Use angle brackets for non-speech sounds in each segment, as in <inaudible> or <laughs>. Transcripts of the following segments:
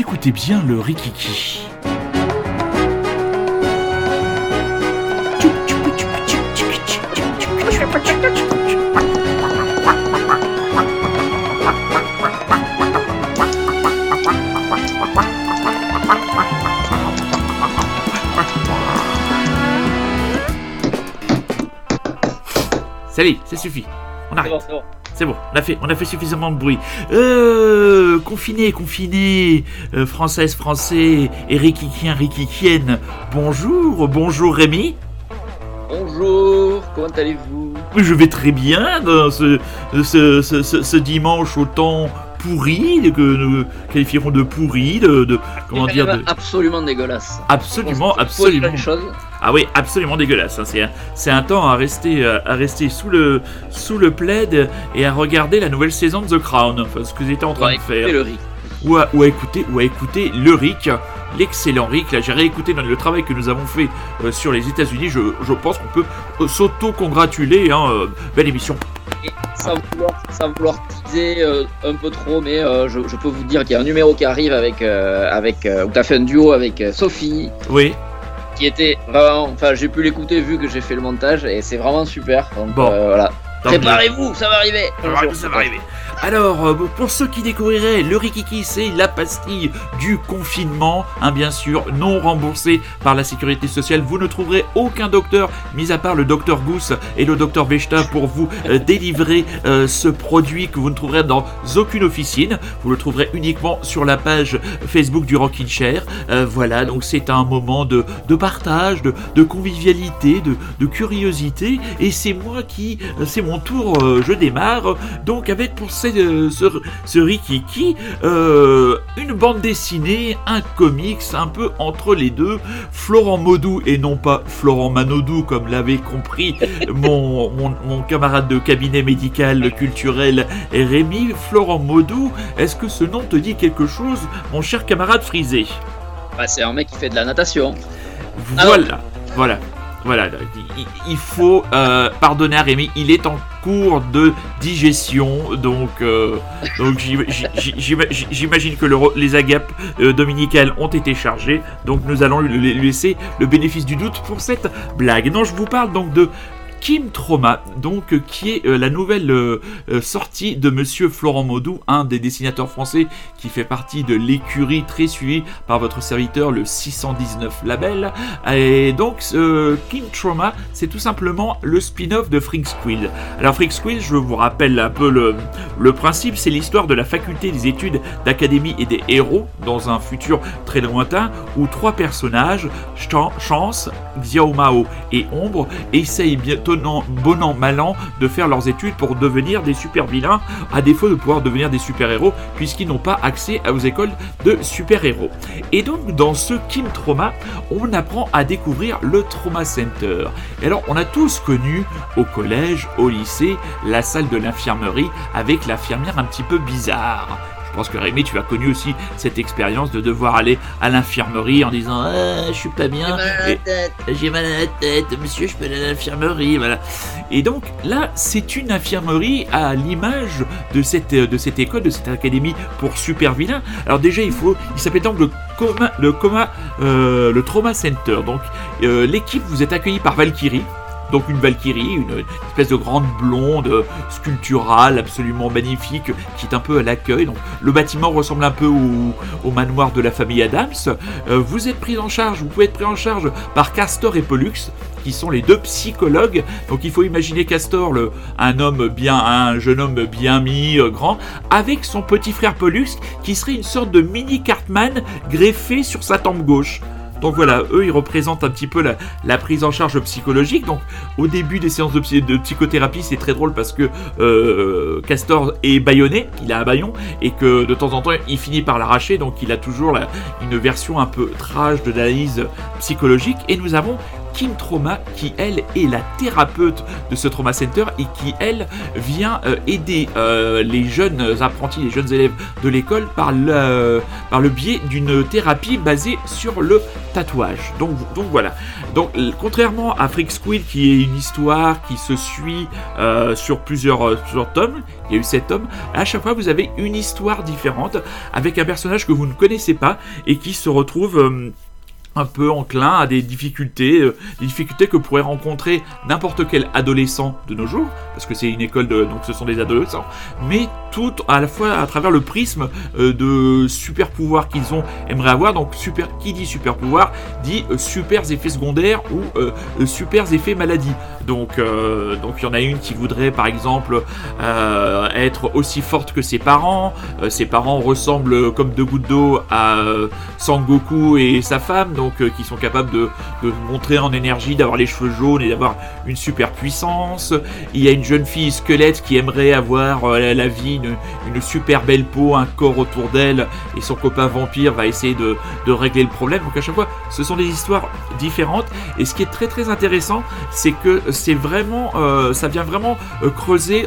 Vous écoutez bien le Rikiki. Salut, ça suffit. On arrête. On a fait, on a fait suffisamment de bruit. Euh, confiné, confiné, euh, française, français, et rikikien, rikikienne. Bonjour, bonjour Rémi. Bonjour, comment allez-vous? Je vais très bien dans ce, ce, ce, ce- ce dimanche au temps pourri, que nous qualifierons de pourri, de, de- comment dire, de, absolument dégueulasse. absolument, absolument. Ah oui, absolument dégueulasse. hein. C'est un, c'est un temps à rester, euh, à rester sous le, sous le plaid et à regarder la nouvelle saison de The Crown, enfin, ce que j'étais en train Ouais, de faire. écoutez le riz. Ou à, ou à écouter, ou à écouter le RIC, l'excellent RIC. Là, j'ai réécouté dans le travail que nous avons fait euh, sur les États-Unis. Je, je pense qu'on peut euh, s'auto-congratuler. Hein, euh, belle émission. Et sans vouloir, sans vouloir teaser euh, un peu trop, mais euh, je, je peux vous dire qu'il y a un numéro qui arrive avec, euh, avec où t'as fait un duo avec Sophie, Oui, qui était vraiment, enfin j'ai pu l'écouter vu que j'ai fait le montage et c'est vraiment super. Donc Bon. voilà. Préparez-vous, ça va arriver. Ça va- ça va arriver. Alors, euh, pour ceux qui découvriraient, le Rikiki, c'est la pastille du confinement, hein, bien sûr, non remboursée par la sécurité sociale. Vous ne trouverez aucun docteur, mis à part le docteur Gousse et le docteur Vechta, pour vous euh, délivrer euh, ce produit que vous ne trouverez dans aucune officine. Vous le trouverez uniquement sur la page Facebook du Rockin' Chair. Euh, voilà, donc c'est un moment de, de partage, de, de convivialité, de, de curiosité. Et c'est moi qui, c'est mon tour, euh, je démarre. Donc avec pour ce, euh, ce, ce Rikiki, euh, une bande dessinée, un comics, un peu entre les deux. Florent Maudou et non pas Florent Manodou, comme l'avait compris <laughs> mon, mon, mon camarade de cabinet médical culturel Rémi. Florent Maudou, est-ce que ce nom te dit quelque chose, mon cher camarade Frisé? Bah, c'est un mec qui fait de la natation. Voilà, voilà. Voilà, il, faut euh, pardonner à Rémi, il est en cours de digestion, donc, euh, donc j'im- j'im- j'im- j'imagine que les agapes euh, dominicales ont été chargées, donc nous allons lui laisser le bénéfice du doute pour cette blague. Non, je vous parle donc de Kim Trauma, donc euh, qui est euh, la nouvelle euh, sortie de Monsieur Florent Maudou, un des dessinateurs français qui fait partie de l'écurie très suivie par votre serviteur, le 619 label. Et donc, Kim Trauma, c'est tout simplement le spin-off de Freak Squill. Alors, Freak Squill, je vous rappelle un peu le, le principe, c'est l'histoire de la faculté des études d'académie et des héros dans un futur très lointain où trois personnages, Chan- Chance, Xiao Mao et Ombre, essayent bon an de faire leurs études pour devenir des super vilains, à défaut de pouvoir devenir des super héros, puisqu'ils n'ont pas accès aux écoles de super héros. Et donc, dans ce Kim Trauma, on apprend à découvrir le Trauma Center. Et alors, on a tous connu au collège, au lycée, la salle de l'infirmerie avec l'infirmière un petit peu bizarre. Je pense que Rémi, tu as connu aussi cette expérience de devoir aller à l'infirmerie en disant ah, je suis pas bien, j'ai mal à la tête, monsieur, je peux aller à l'infirmerie, voilà. Et donc là, c'est une infirmerie à l'image de cette, de cette école, de cette académie pour super vilains. Alors déjà, il faut, il s'appelle donc le coma, le coma, euh, le trauma center. Donc euh, l'équipe, vous êtes accueilli par Valkyrie. Donc une Valkyrie, une espèce de grande blonde sculpturale absolument magnifique qui est un peu à l'accueil. Donc le bâtiment ressemble un peu au, manoir de la famille Adams. Euh, vous êtes pris en charge, vous pouvez être pris en charge par Castor et Pollux qui sont les deux psychologues. Donc il faut imaginer Castor, un homme bien, un jeune homme bien mis, euh, grand, avec son petit frère Pollux qui serait une sorte de mini Cartman greffé sur sa tempe gauche. Donc voilà, eux ils représentent un petit peu la, prise en charge psychologique. Donc au début des séances de, psy- de psychothérapie, c'est très drôle parce que euh, Castor est baïonné, il a un baillon, et que de temps en temps il finit par l'arracher, donc il a toujours une version un peu trash de l'analyse psychologique. Et nous avons King Trauma, qui elle est la thérapeute de ce Trauma Center et qui elle vient euh, aider euh, les jeunes apprentis, les jeunes élèves de l'école par le, par le biais d'une thérapie basée sur le tatouage. Donc, donc voilà. Donc contrairement à Freak Squill qui est une histoire qui se suit sur plusieurs, plusieurs tomes, il y a eu 7 tomes, à chaque fois vous avez une histoire différente avec un personnage que vous ne connaissez pas et qui se retrouve un peu enclin à des difficultés, euh, des difficultés que pourrait rencontrer n'importe quel adolescent de nos jours, parce que c'est une école de, donc ce sont des adolescents, mais tout à la fois à travers le prisme euh, de super pouvoirs qu'ils ont aimeraient avoir. Donc super, qui dit super pouvoir dit euh, super effets secondaires ou super effets maladie. Donc donc il y en a une qui voudrait par exemple être aussi forte que ses parents. ses parents ressemblent comme deux gouttes d'eau à Sangoku et sa femme euh, qui sont capables de, montrer en énergie, d'avoir les cheveux jaunes et d'avoir une super puissance. Il y a une jeune fille squelette qui aimerait avoir euh, la vie, une, super belle peau, un corps autour d'elle, et son copain vampire va essayer de, régler le problème. Donc à chaque fois, ce sont des histoires différentes. Et ce qui est très très intéressant, c'est que c'est vraiment, euh, ça vient vraiment creuser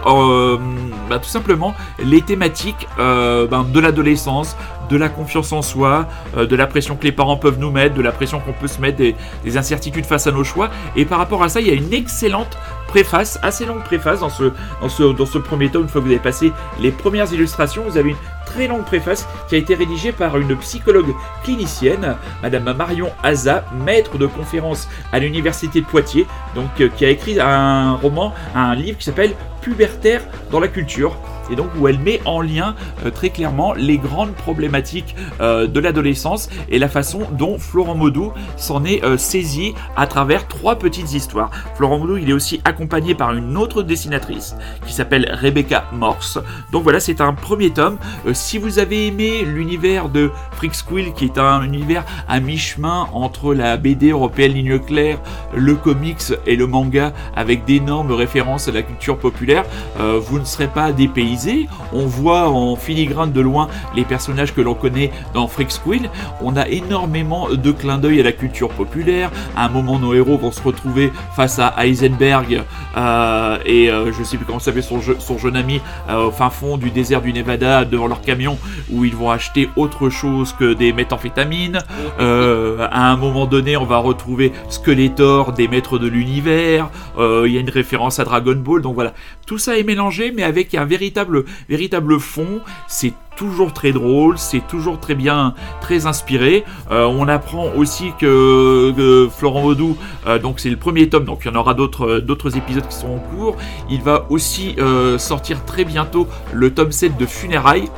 bah, tout simplement les thématiques ben, de l'adolescence, de la confiance en soi, euh, de la pression que les parents peuvent nous mettre, de la pression qu'on peut se mettre, des, incertitudes face à nos choix. Et par rapport à ça, il y a une excellente préface, assez longue préface dans ce, dans ce, dans ce premier tome. Une fois que vous avez passé les premières illustrations, vous avez une très longue préface qui a été rédigée par une psychologue clinicienne, Madame Marion Aza, maître de conférence à l'université de Poitiers, donc euh, qui a écrit un roman, un livre qui s'appelle Pubertaire dans la culture et donc où elle met en lien euh, très clairement les grandes problématiques euh, de l'adolescence et la façon dont Florent Maudou s'en est euh, saisi à travers trois petites histoires. Florent Maudou, il est aussi accompagné par une autre dessinatrice qui s'appelle Rebecca Morse. Donc voilà, c'est un premier tome. si vous avez aimé l'univers de Freak Squill, qui est un univers à mi-chemin entre la BD européenne ligne claire, le comics et le manga, avec d'énormes références à la culture populaire, vous ne serez pas dépaysé on voit en filigrane de loin les personnages que l'on connaît dans Freak Squill. On a énormément de clins d'œil à la culture populaire. À un moment, nos héros vont se retrouver face à Heisenberg euh, et euh, je sais plus comment s'appelle son, son jeune ami euh, au fin fond du désert du Nevada devant leur camion où ils vont acheter autre chose que des méthamphétamines. à un moment donné, on va retrouver Skeletor des maîtres de l'univers. Il y a une référence à Dragon Ball. Donc voilà, tout ça est mélangé, mais avec un véritable véritable, fond. C'est toujours très drôle, c'est toujours très bien, très inspiré. Euh, on apprend aussi que, Florent Vaudou, euh, donc c'est le premier tome, donc il y en aura d'autres, d'autres épisodes qui sont en cours. Il va aussi euh, sortir très bientôt le tome 7 de Funérailles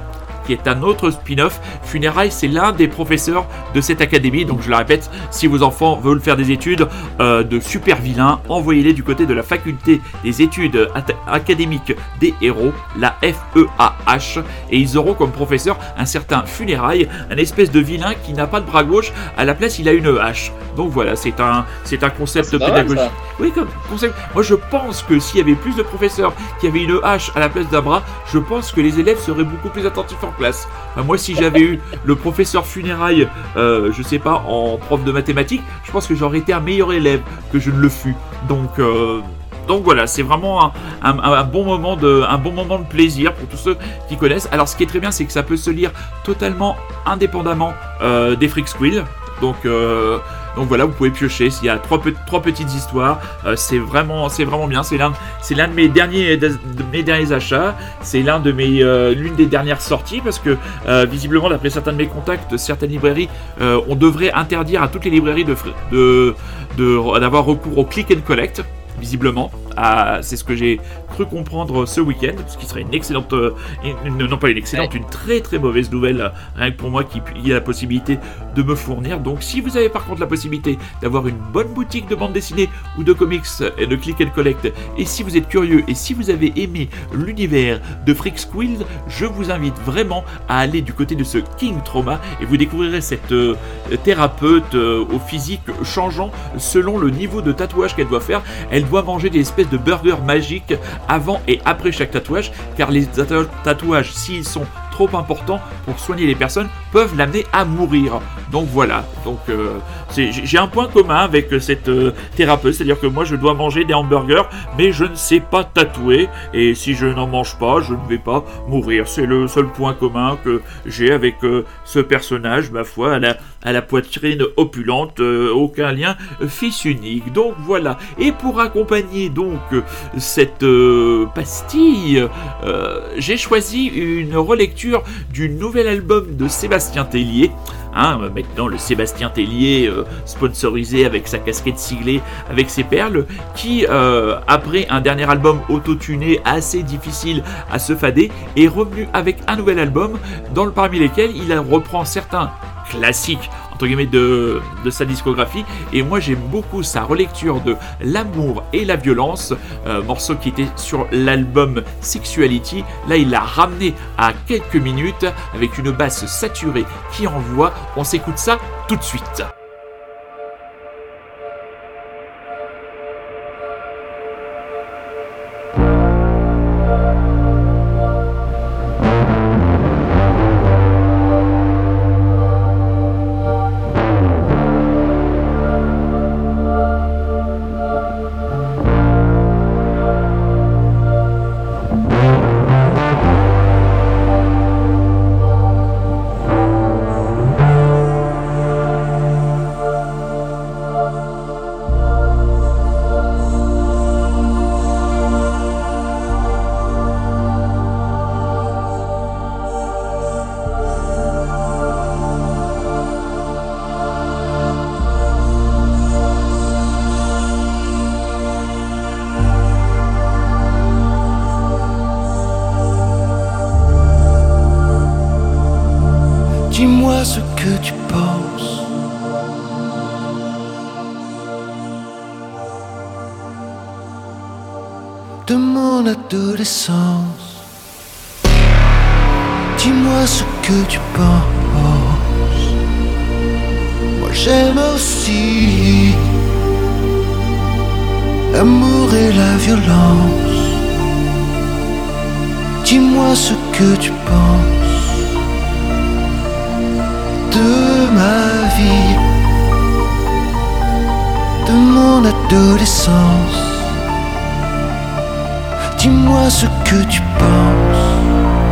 qui est un autre spin-off. Funérailles, c'est l'un des professeurs de cette académie. Donc je le répète, si vos enfants veulent faire des études euh, de super vilains, envoyez-les du côté de la faculté des études académiques des héros, la FEAH, et ils auront comme professeur un certain Funérailles, un espèce de vilain qui n'a pas de bras gauche, à la place il a une hache. Donc voilà, c'est un, c'est un concept ah, pédagogique. oui, comme concept. Moi je pense que s'il y avait plus de professeurs qui avaient une hache à la place d'un bras, je pense que les élèves seraient beaucoup plus attentifs en moi, si j'avais eu le professeur funérailles, euh, je sais pas, en prof de mathématiques, je pense que j'aurais été un meilleur élève que je ne le fus. Donc, euh, donc voilà, c'est vraiment un, bon moment de, un bon moment de plaisir pour tous ceux qui connaissent. Alors, ce qui est très bien, c'est que ça peut se lire totalement indépendamment euh, des Freak Squill. Donc, donc voilà, vous pouvez piocher. Il y a trois, petites histoires. Euh, c'est vraiment, bien. C'est l'un, de mes derniers, achats. C'est euh, l'une des dernières sorties parce que euh, visiblement, d'après certains de mes contacts, certaines librairies, on devrait interdire à toutes les librairies d'avoir recours au click and collect visiblement. c'est ce que j'ai cru comprendre ce week-end, ce qui serait une excellente, euh, non pas une excellente, une très très mauvaise nouvelle, euh, rien que pour moi qui y a la possibilité de me fournir. Donc si vous avez par contre la possibilité d'avoir une bonne boutique de bande dessinée ou de comics et de click and collect, et si vous êtes curieux et si vous avez aimé l'univers de Freak Squill, je vous invite vraiment à aller du côté de ce King Trauma et vous découvrirez cette euh, thérapeute au physique changeant selon le niveau de tatouage qu'elle doit faire. Elle doit manger des espèces de burgers magiques avant et après chaque tatouage, car les tatouages, s'ils sont trop importants pour soigner les personnes, peuvent l'amener à mourir. Donc voilà, donc euh, j'ai un point commun avec cette euh, thérapeute, c'est-à-dire que moi je dois manger des hamburgers, mais je ne sais pas tatouer, et si je n'en mange pas, je ne vais pas mourir. C'est le seul point commun que j'ai avec euh, ce personnage, ma foi, à la, à la poitrine opulente, aucun lien fils unique. Donc voilà, et pour accompagner donc cette pastille, j'ai choisi une relecture du nouvel album de Sébastien Tellier. Hein, maintenant, le Sébastien Tellier, euh, sponsorisé avec sa casquette siglée, avec ses perles, qui, euh, après un dernier album autotuné assez difficile à se fader, est revenu avec un nouvel album, dans le parmi lesquels il reprend certains classiques entre guillemets de, sa discographie et moi j'aime beaucoup sa relecture de L'amour et la violence, euh, morceau qui était sur l'album Sexuality. Là il l'a ramené à quelques minutes avec une basse saturée qui envoie. On s'écoute ça tout de suite. Dis-moi ce que tu penses. Moi j'aime aussi l'amour et la violence. Dis-moi ce que tu penses de ma vie, de mon adolescence. Dis-moi ce que tu penses.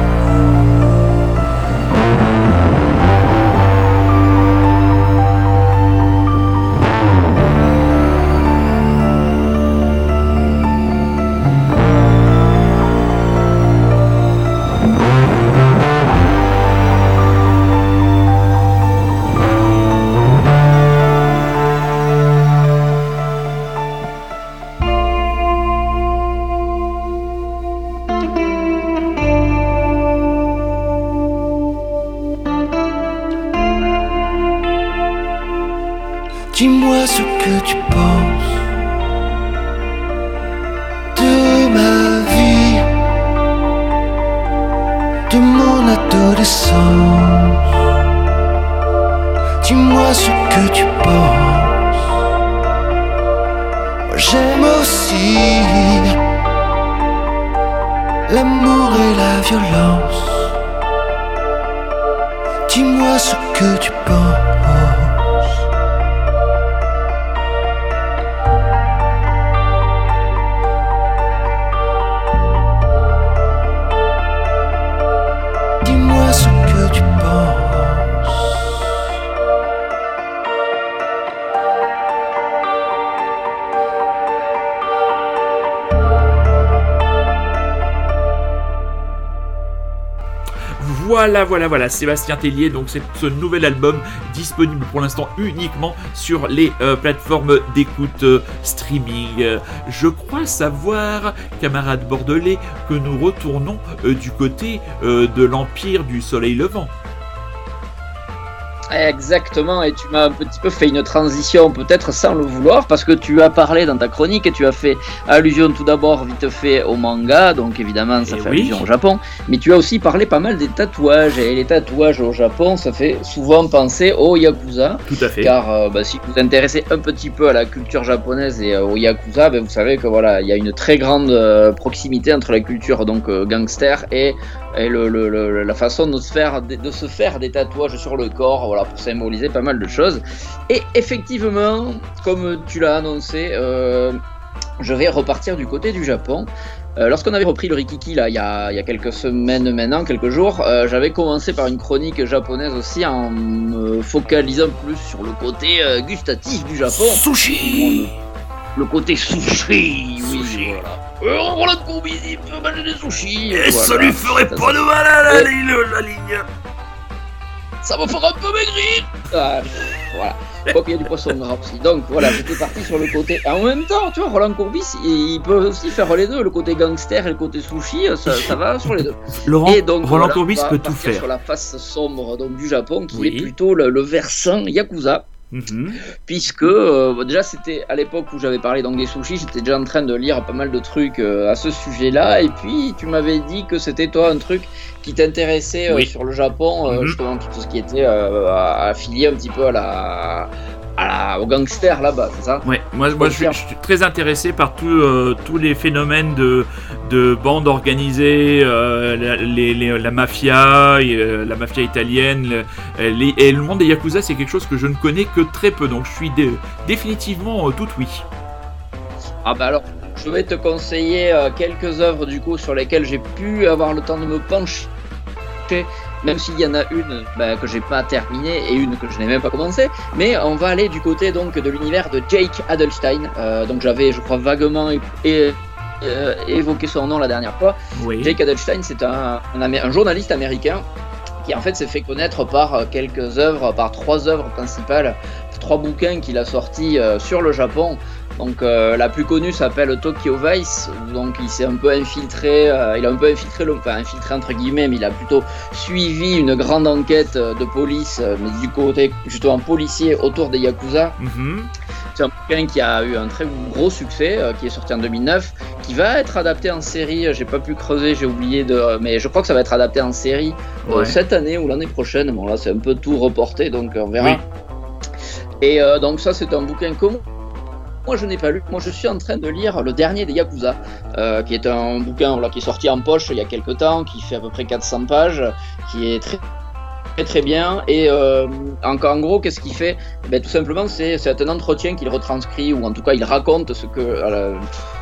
dis-moi ce que tu penses. J'aime aussi l'amour et la violence. Dis-moi ce que tu penses. Voilà, voilà, voilà, Sébastien Tellier, donc c'est ce nouvel album disponible pour l'instant uniquement sur les euh, plateformes d'écoute euh, streaming. je crois savoir, camarade bordelais, que nous retournons euh, du côté de l'Empire du Soleil Levant. Exactement, et tu m'as un petit peu fait une transition, peut-être sans le vouloir, parce que tu as parlé dans ta chronique et tu as fait allusion tout d'abord vite fait au manga, donc évidemment ça Eh fait oui. allusion au Japon, mais tu as aussi parlé pas mal des tatouages, et les tatouages au Japon, ça fait souvent penser au Yakuza, Tout à fait. car euh, bah, si vous vous intéressez un petit peu à la culture japonaise et euh, au Yakuza, ben, vous savez que voilà, il y a une très grande euh, proximité entre la culture donc gangster et, et le, le- le- la façon de se, faire, de se faire des tatouages sur le corps, voilà, pour symboliser pas mal de choses. Et effectivement, comme tu l'as annoncé, euh, je vais repartir du côté du Japon. Euh, Lorsqu'on avait repris le Rikiki là, il y a, il y a quelques semaines maintenant, quelques jours, euh, j'avais commencé par une chronique japonaise aussi en me focalisant plus sur le côté gustatif du Japon. Sushi Le côté sushi, oui, voilà. Euh, Roland Courbis, il peut manger des sushis. Et ça voilà. lui ferait Ça, pas de mal à la Ouais. ligne, la ligne ça va faire un peu maigrir. Ah, voilà. Quoi qu'il y a du poisson gras aussi. Donc voilà, j'étais parti sur le côté. En même temps, tu vois, Roland Courbis, il peut aussi faire les deux. Le côté gangster et le côté sushi, ça, ça va sur les deux. Laurent, Et donc, Roland voilà, Courbis on va peut tout partir faire. Sur la face sombre donc, du Japon, qui Oui. est plutôt le, le versant Yakuza. Mhm. puisque euh, bon, déjà c'était à l'époque où j'avais parlé des sushis, j'étais déjà en train de lire pas mal de trucs euh, à ce sujet-là, et puis tu m'avais dit que c'était toi un truc qui t'intéressait euh, Oui. sur le Japon, Mhm. justement tout ce qui était affilié un petit peu à la, à la au gangster là-bas, c'est ça? Ouais, moi, moi je, suis, je suis très intéressé par tout, euh, tous les phénomènes de, de bandes organisées, euh, la, les- les- la mafia, euh, la mafia italienne, les- et le monde des Yakuza, c'est quelque chose que je ne connais que très peu, donc je suis dé- définitivement tout oui. Ah bah alors, je vais te conseiller quelques œuvres du coup sur lesquelles j'ai pu avoir le temps de me pencher, même s'il y en a une bah, que j'ai pas terminée et une que je n'ai même pas commencé. Mais on va aller du côté donc de l'univers de Jake Adelstein. Euh, donc j'avais, je crois, vaguement é- é- évoqué son nom la dernière fois. Oui. Jake Adelstein, c'est un, un journaliste américain qui en fait s'est fait connaître par euh, quelques œuvres, par trois œuvres principales, trois bouquins qu'il a sortis euh, sur le Japon. Donc euh, la plus connue s'appelle Tokyo Vice, donc il s'est un peu infiltré, euh, il a un peu infiltré, le, enfin infiltré entre guillemets, mais il a plutôt suivi une grande enquête de police, euh, mais du côté justement policier autour des Yakuza. Mhm. C'est un bouquin qui a eu un très gros succès, qui est sorti en 2009, qui va être adapté en série. J'ai pas pu creuser, j'ai oublié de, mais je crois que ça va être adapté en série Ouais. cette année ou l'année prochaine. Bon là, c'est un peu tout reporté, donc on verra. Oui. Et donc ça, c'est un bouquin commun. Moi, je n'ai pas lu. Moi, je suis en train de lire le dernier des Yakuza, euh, qui est un bouquin voilà, qui est sorti en poche il y a quelques temps, qui fait à peu près 400 pages, qui est très très très bien. Et euh, en, en gros, qu'est-ce qu'il fait? Ben, Tout simplement, c'est un entretien qu'il retranscrit, ou en tout cas, il raconte ce que euh,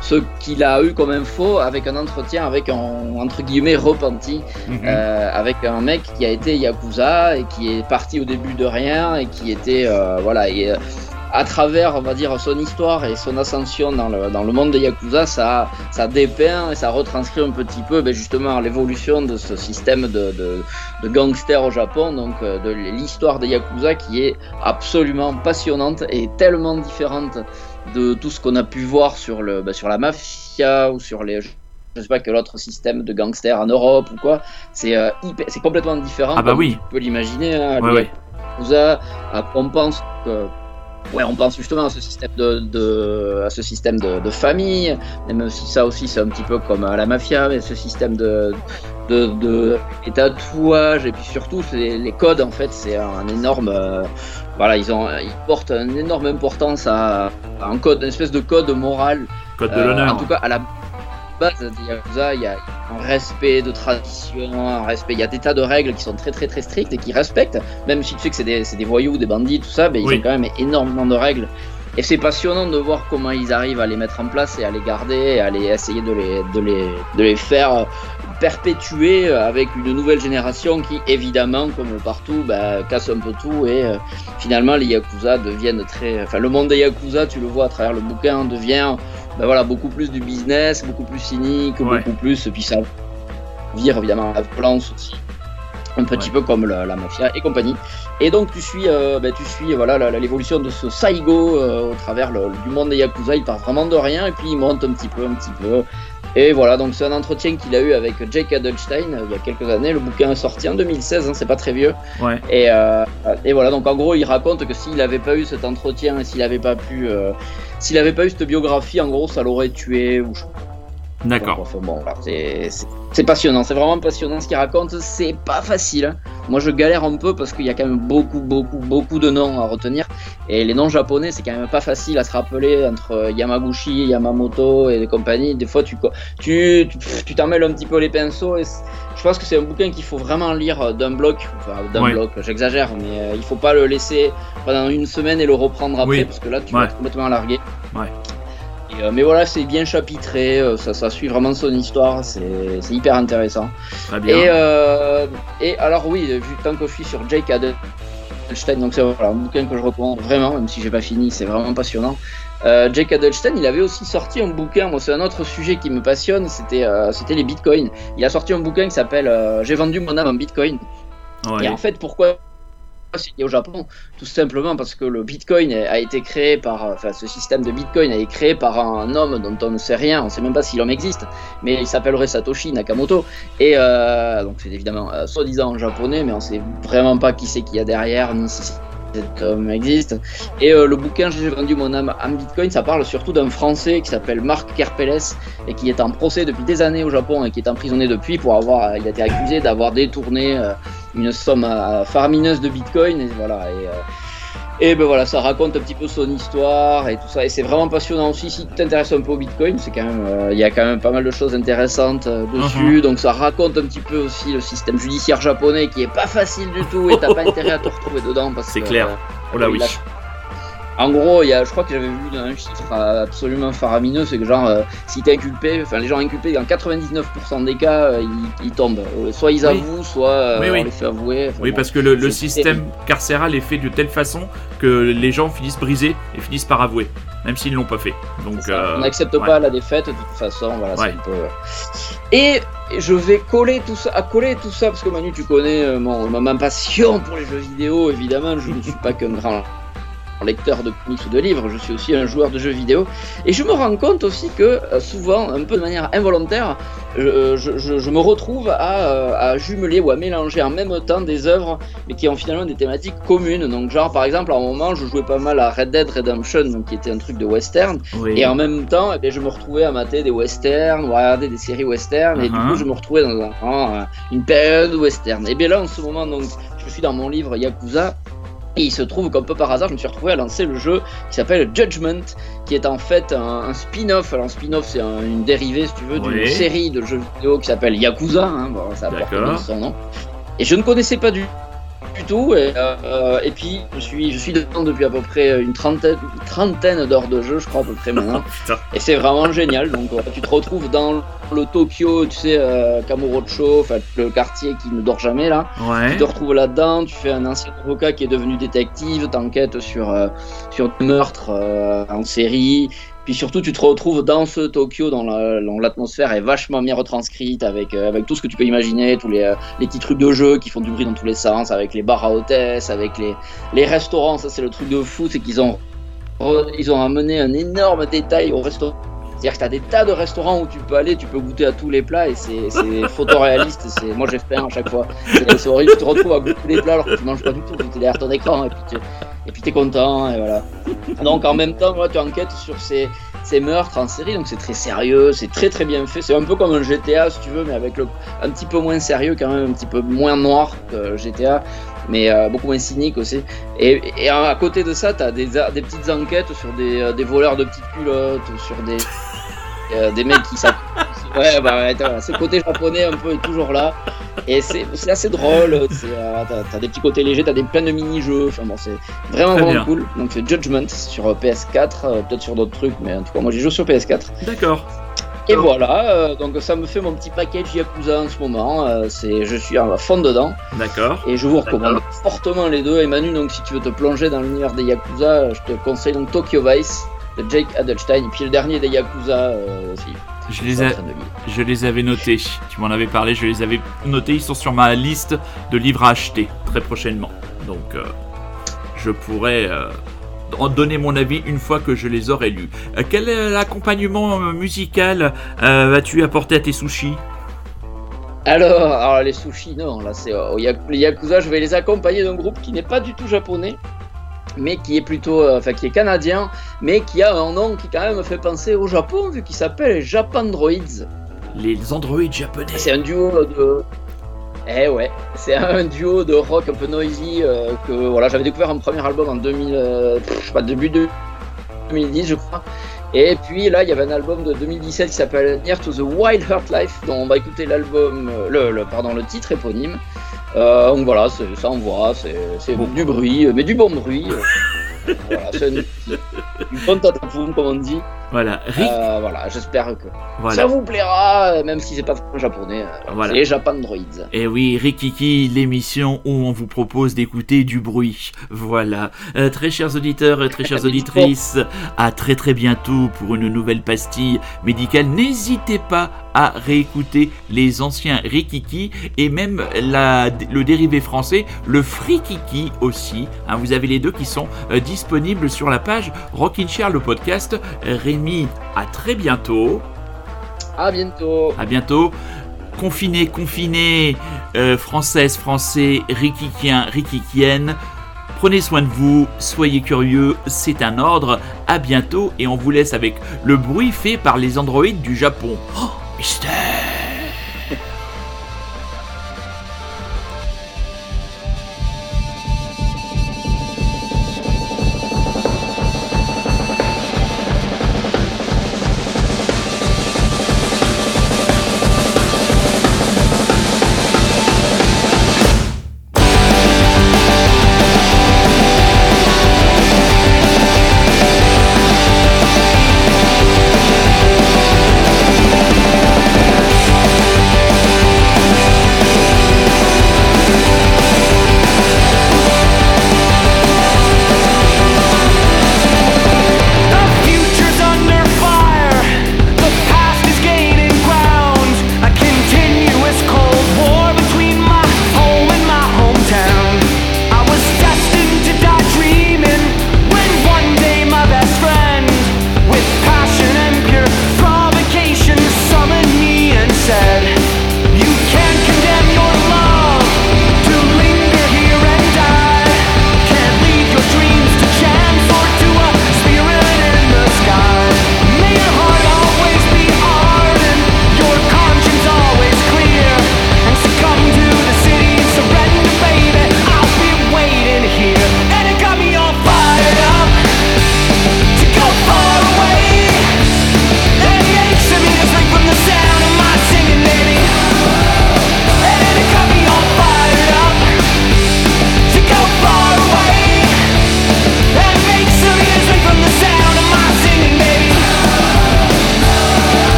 ce qu'il a eu comme info avec un entretien avec un entre guillemets repenti, Mhm. euh, avec un mec qui a été yakuza et qui est parti au début de rien et qui était voilà et euh, à travers on va dire son histoire et son ascension dans le, dans le monde des yakuza ça ça dépeint et ça retranscrit un petit peu ben, justement l'évolution de ce système de, de, de gangsters au Japon donc euh, de l'histoire des yakuza qui est absolument passionnante et tellement différente de tout ce qu'on a pu voir sur le ben, sur la mafia ou sur les je sais pas quel autre système de gangsters en Europe ou quoi c'est euh, c'est complètement différent Ah bah oui. tu peux l'imaginer hein, Ouais, ouais. Euh, on pense que ouais on pense justement à ce système de, de- à ce système de, de famille même si ça aussi c'est un petit peu comme à la mafia mais ce système de de, de les tatouages et puis surtout les codes en fait c'est un, énorme euh, voilà ils ont ils portent une énorme importance à, à un code une espèce de code moral Code de euh, l'honneur. En tout cas, à la base des Yakuza, il y a un respect de tradition, un respect. Il y a des tas de règles qui sont très très très strictes et qui respectent. Même si tu sais que c'est des, des voyous, des bandits, tout ça, ben, ils ont quand même énormément de règles. Et c'est passionnant de voir comment ils arrivent à les mettre en place et à les garder, et à les essayer de les, de les, de les faire perpétuer avec une nouvelle génération qui, évidemment, comme partout, bah, casse un peu tout et euh, finalement les Yakuza deviennent très... Enfin, le monde des Yakuza, tu le vois à travers le bouquin, devient ben voilà, beaucoup plus du business, beaucoup plus cynique, Ouais. beaucoup plus... Puis ça vire évidemment la violence aussi. Un petit peu comme la, la mafia et compagnie. Et donc tu suis, euh, ben, tu suis voilà l'évolution de ce Saigo euh, au travers le- du monde des Yakuza. Il part vraiment de rien et puis il monte un petit peu, un petit peu. Et voilà, donc c'est un entretien qu'il a eu avec Jake Adelstein euh, il y a quelques années. Le bouquin est sorti en 2016, hein, c'est pas très vieux. Ouais. Et, euh, et voilà, donc en gros, il raconte que s'il n'avait pas eu cet entretien et s'il n'avait pas pu, s'il n'avait pas eu cette biographie, en gros, ça l'aurait tué ou je D'accord. enfin, bon, c'est- passionnant, c'est vraiment passionnant ce qu'il raconte. C'est pas facile. hein. Moi, je galère un peu parce qu'il y a quand même beaucoup, beaucoup, beaucoup de noms à retenir. Et les noms japonais, c'est quand même pas facile à se rappeler entre Yamaguchi, Yamamoto et compagnie. Des fois, tu tu tu pff, tu t'en mêles un petit peu les pinceaux. Et je pense que c'est un bouquin qu'il faut vraiment lire d'un bloc. Enfin, d'un Ouais. bloc, j'exagère, mais euh, il faut pas le laisser pendant une semaine et le reprendre après Oui. parce que là, tu Ouais. vas être complètement largué. Ouais. Euh, mais voilà, c'est bien chapitré, euh, ça, ça suit vraiment son histoire, c'est hyper intéressant. Très bien. Et, euh, et alors oui, vu tant que je suis sur Jake Adelstein, donc c'est voilà, un bouquin que je recommande vraiment, même si j'ai pas fini, c'est vraiment passionnant. Jake Adelstein, il avait aussi sorti un bouquin, moi c'est un autre sujet qui me passionne, c'était c'était les bitcoins. Il a sorti un bouquin qui s'appelle J'ai vendu mon âme en bitcoin. Ouais. Et en fait, pourquoi lié au Japon Tout simplement parce que le Bitcoin a été créé par, enfin, ce système de Bitcoin a été créé par un homme dont on ne sait rien, on ne sait même pas si l'homme existe, mais il s'appellerait Satoshi Nakamoto. Et euh, donc c'est évidemment euh, soi-disant japonais, mais on sait vraiment pas qui c'est qu'il y a derrière, ni si cet homme existe. Et euh, le bouquin J'ai vendu mon âme en Bitcoin, ça parle surtout d'un Français qui s'appelle Marc Kerpeles et qui est en procès depuis des années au Japon et qui est emprisonné depuis pour avoir, il a été accusé d'avoir détourné euh, une somme euh, faramineuse de Bitcoin et voilà. Et, euh, et ben voilà, ça raconte un petit peu son histoire et tout ça. Et c'est vraiment passionnant aussi. Si tu t'intéresses un peu au Bitcoin, c'est quand même, euh, il y a quand même pas mal de choses intéressantes euh, dessus. Donc ça raconte un petit peu aussi le système judiciaire japonais qui est pas facile du tout et t'as pas <laughs> intérêt à te retrouver dedans parce C'est clair. euh, Oh là oui. En gros, il y a, je crois que j'avais vu un chiffre absolument faramineux, c'est que genre, euh, si t'es inculpé, enfin les gens inculpés, dans 99% des cas, euh, ils, ils tombent. Euh, soit ils Oui. avouent, soit Oui, oui. on les fait avouer. Enfin, Oui, bon. parce que le, système carcéral est fait de telle façon que les gens finissent brisés et finissent par avouer, même s'ils ne l'ont pas fait. Donc, on n'accepte ouais. pas la défaite de toute façon. Voilà, Ouais. un peu... Et je vais coller tout ça, à coller tout ça parce que Manu, tu connais mon, ma, ma passion pour les jeux vidéo. Évidemment, je ne suis pas qu'un grand lecteur de comics ou de livres, je suis aussi un joueur de jeux vidéo. Et je me rends compte aussi que euh, souvent, un peu de manière involontaire, je, je- je- je me retrouve à, euh, à jumeler ou à mélanger en même temps des œuvres, mais qui ont finalement des thématiques communes. Donc, genre, par exemple, à un moment, je jouais pas mal à Red Dead Redemption, donc, qui était un truc de western. oui. Et en même temps, eh bien, je me retrouvais à mater des westerns ou à regarder des séries westerns. Et du Uh-huh. coup, je me retrouvais dans un- euh, une période western. Et bien là, en ce moment, donc, je suis dans mon livre Yakuza. Et il se trouve qu'un peu par hasard, je me suis retrouvé à lancer le jeu qui s'appelle Judgment, qui est en fait un, un spin-off. Alors, un spin-off, c'est un- une dérivée, si tu veux, d'une Oui. série de jeux vidéo qui s'appelle Yakuza. Hein, bon, ça porte son nom. Et je ne connaissais pas du, du tout. Et, euh, et puis, je suis, je suis dedans depuis à peu près une trentaine, une trentaine d'heures de jeu, je crois, à peu près maintenant. <laughs> Et c'est vraiment génial. Donc, euh, tu te retrouves dans le Tokyo, tu sais, euh, Kamurocho, le quartier qui ne dort jamais là. Ouais. Tu te retrouves là-dedans, tu fais un ancien avocat qui est devenu détective, t'enquêtes sur, euh, sur des meurtres en série. Puis surtout, tu te retrouves dans ce Tokyo, dont la- dont l'atmosphère est vachement bien retranscrite, avec, euh, avec tout ce que tu peux imaginer, tous les, euh, les petits trucs de jeu qui font du bruit dans tous les sens, avec les bars à hôtesse, avec les, restaurants. Ça, c'est le truc de fou, c'est qu'ils ont amené un énorme détail au restaurant. C'est-à-dire que tu as des tas de restaurants où tu peux aller, tu peux goûter à tous les plats et c'est c'est <laughs> photoréaliste. c'est- Moi j'ai fait un à chaque fois. C'est c'est horrible, tu te retrouves à goûter les plats alors que tu manges pas du tout, tu es derrière ton écran et puis tu et puis es content et voilà. Donc en même temps, voilà, tu enquêtes sur ces, ces meurtres en série, donc c'est très sérieux, c'est très très bien fait. C'est un peu comme un GTA si tu veux, mais avec le, un petit peu moins sérieux quand même, un petit peu moins noir que GTA, mais euh, beaucoup moins cynique aussi. Et, et à côté de ça, tu as des, des petites enquêtes sur des, euh, des voleurs de petites culottes, sur des, euh, des mecs qui <laughs> Ouais, bah ouais, t'as- ce côté japonais un peu est toujours là. Et c'est c'est assez drôle. c'est, euh, T'as t'as des petits côtés légers, t'as des plein de mini-jeux. Enfin bon, c'est vraiment Très vraiment bien. cool. Donc c'est Judgment sur euh, PS4, euh, peut-être sur d'autres trucs, mais en tout cas moi j'ai joué sur PS4. D'accord. Et voilà, euh, donc ça me fait mon petit package Yakuza en ce moment. euh, c'est, je suis à fond dedans D'accord. et je vous recommande fortement les deux. Et Manu, donc si tu veux te plonger dans l'univers des Yakuza, je te conseille donc Tokyo Vice de Jake Adelstein et puis le dernier des Yakuza euh, aussi. Je les, a- je les avais notés. Tu m'en avais parlé, je les avais notés. Ils sont sur ma liste de livres à acheter très prochainement. Donc, euh, je pourrais euh, en donner mon avis une fois que je les aurai lus. Euh, quel accompagnement musical vas-tu apporter à tes sushis? Alors, alors, les sushis, non, là c'est au Yakuza, je vais les accompagner d'un groupe qui n'est pas du tout japonais, mais qui est plutôt, enfin qui est canadien, mais qui a un nom qui quand même me fait penser au Japon, vu qu'il s'appelle Japandroids. Les androïdes japonais. C'est un duo de, eh ouais, c'est un duo de rock un peu noisy euh, que voilà, j'avais découvert un premier album en 2000, euh, je sais pas, début de 2010 je crois. Et puis là, il y avait un album de 2017 qui s'appelle Near to the Wild Heart Life, dont on va écouter l'album, euh, le, pardon, le titre éponyme. Donc voilà, ça envoie, c'est du bruit, mais du bon bruit. voilà, c'est une, une bonne comme on dit. Voilà, euh, voilà, j'espère que ça vous plaira, même si c'est pas japonais. Euh, voilà. C'est Japan Droids. Et oui, Rikiki, l'émission où on vous propose d'écouter du bruit. Voilà. Euh, très chers auditeurs, très chères auditrices, à très très bientôt pour une nouvelle pastille médicale. N'hésitez pas à réécouter les anciens Rikiki et même la, le dérivé français, le Frikiki aussi. Hein, vous avez les deux qui sont disponibles sur la page Rockin' Chair, le podcast à très bientôt. À bientôt. À bientôt. Confiné, confiné, euh, française, français, rikikien, rikikienne. Prenez soin de vous, soyez curieux, c'est un ordre. À bientôt et on vous laisse avec le bruit fait par les androïdes du Japon. Oh, İşte.